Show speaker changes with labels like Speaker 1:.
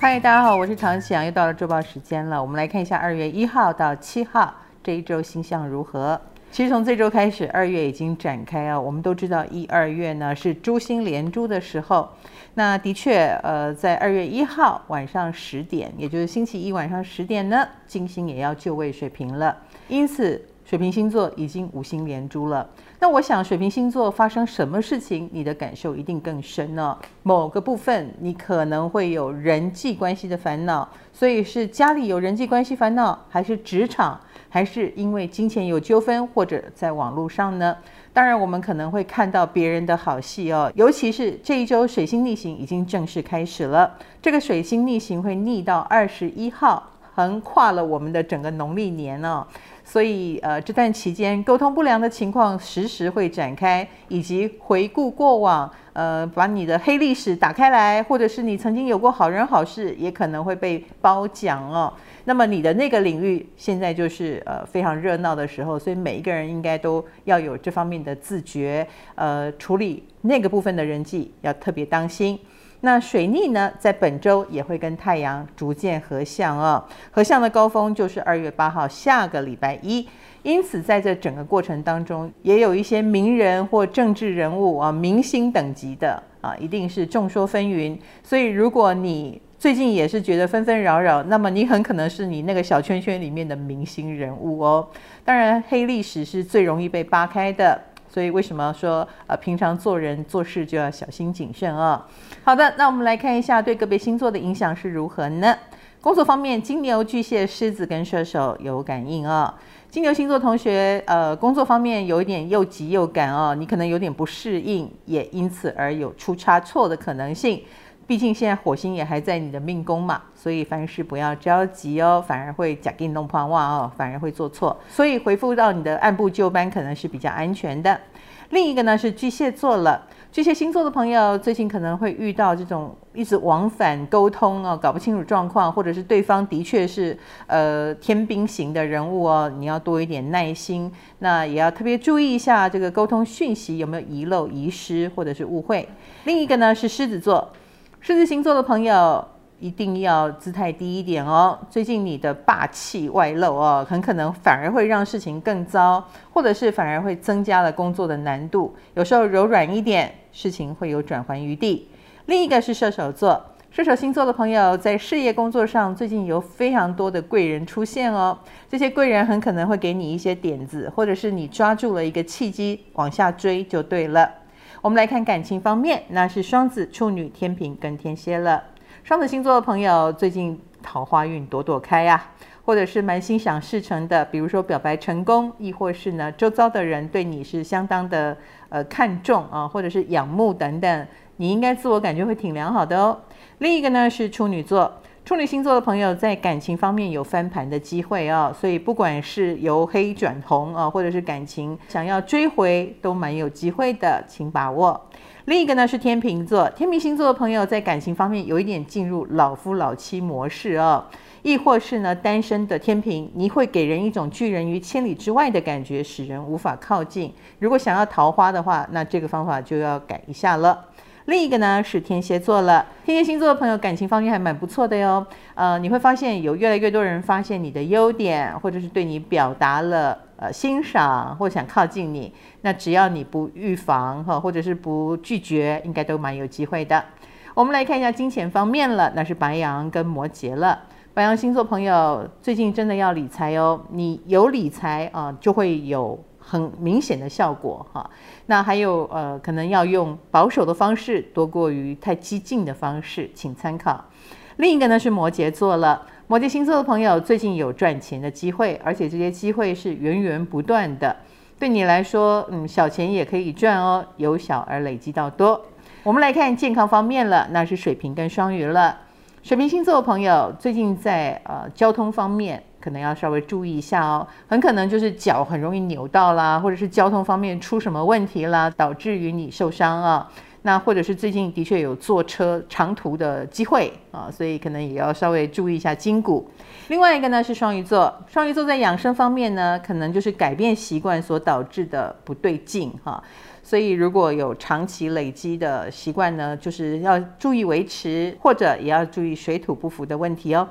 Speaker 1: 嗨，大家好，我是唐綺阳，又到了周报时间了。我们来看一下二月一号到七号这一周星象如何。其实从这周开始，二月已经展开啊。我们都知道一二月呢是珠星连珠的时候。那的确，呃，在二月一号晚上十点，也就是星期一晚上十点呢，金星也要就位水平了。因此，水瓶星座已经五星连珠了。那我想，水瓶星座发生什么事情，你的感受一定更深呢？某个部分，你可能会有人际关系的烦恼，所以是家里有人际关系烦恼，还是职场，还是因为金钱有纠纷，或者在网络上呢？当然，我们可能会看到别人的好戏哦，尤其是这一周水星逆行已经正式开始了，这个水星逆行会逆到二十一号，横跨了我们的整个农历年哦。所以，呃，这段期间沟通不良的情况时时会展开，以及回顾过往，呃，把你的黑历史打开来，或者是你曾经有过好人好事，也可能会被褒奖哦。那么你的那个领域现在就是呃非常热闹的时候，所以每一个人应该都要有这方面的自觉，呃，处理那个部分的人际要特别当心。那水逆呢，在本周也会跟太阳逐渐合相哦，合相的高峰就是二月八号，下个礼拜一。因此，在这整个过程当中，也有一些名人或政治人物啊，明星等级的啊，一定是众说纷纭。所以，如果你最近也是觉得纷纷扰扰，那么你很可能是你那个小圈圈里面的明星人物哦。当然，黑历史是最容易被扒开的。所以为什么说呃，平常做人做事就要小心谨慎啊？好的，那我们来看一下对个别星座的影响是如何呢？工作方面，金牛、巨蟹、狮子跟射手有感应啊。金牛星座同学，呃，工作方面有一点又急又赶哦，你可能有点不适应，也因此而有出差错的可能性。毕竟现在火星也还在你的命宫嘛，所以凡事不要着急哦，反而会假定弄胖袜哦，反而会做错。所以回复到你的按部就班，可能是比较安全的。另一个呢是巨蟹座了，巨蟹星座的朋友最近可能会遇到这种一直往返沟通哦，搞不清楚状况，或者是对方的确是呃天兵型的人物哦，你要多一点耐心，那也要特别注意一下这个沟通讯息有没有遗漏、遗失或者是误会。另一个呢是狮子座。狮子星座的朋友一定要姿态低一点哦。最近你的霸气外露哦，很可能反而会让事情更糟，或者是反而会增加了工作的难度。有时候柔软一点，事情会有转圜余地。另一个是射手座，射手星座的朋友在事业工作上最近有非常多的贵人出现哦。这些贵人很可能会给你一些点子，或者是你抓住了一个契机往下追就对了。我们来看感情方面，那是双子、处女、天秤跟天蝎了。双子星座的朋友最近桃花运朵朵开啊，或者是蛮心想事成的，比如说表白成功，亦或是呢周遭的人对你是相当的呃看重啊，或者是仰慕等等，你应该自我感觉会挺良好的哦。另一个呢是处女座。处女星座的朋友在感情方面有翻盘的机会啊，所以不管是由黑转红啊，或者是感情想要追回，都蛮有机会的，请把握。另一个呢是天秤座，天秤星座的朋友在感情方面有一点进入老夫老妻模式哦，亦或是呢单身的天秤，你会给人一种拒人于千里之外的感觉，使人无法靠近。如果想要桃花的话，那这个方法就要改一下了。另一个呢是天蝎座了，天蝎星座的朋友感情方面还蛮不错的哟。呃，你会发现有越来越多人发现你的优点，或者是对你表达了呃欣赏，或想靠近你。那只要你不预防哈，或者是不拒绝，应该都蛮有机会的。我们来看一下金钱方面了，那是白羊跟摩羯了。白羊星座朋友最近真的要理财哦，你有理财啊，就会有。很明显的效果哈，那还有呃，可能要用保守的方式多过于太激进的方式，请参考。另一个呢是摩羯座了，摩羯星座的朋友最近有赚钱的机会，而且这些机会是源源不断的，对你来说，嗯，小钱也可以赚哦，由小而累积到多。我们来看健康方面了，那是水瓶跟双鱼了。水瓶星座的朋友最近在呃交通方面。可能要稍微注意一下哦，很可能就是脚很容易扭到啦，或者是交通方面出什么问题啦，导致于你受伤啊。那或者是最近的确有坐车长途的机会啊，所以可能也要稍微注意一下筋骨。另外一个呢是双鱼座，双鱼座在养生方面呢，可能就是改变习惯所导致的不对劲哈。所以如果有长期累积的习惯呢，就是要注意维持，或者也要注意水土不服的问题哦。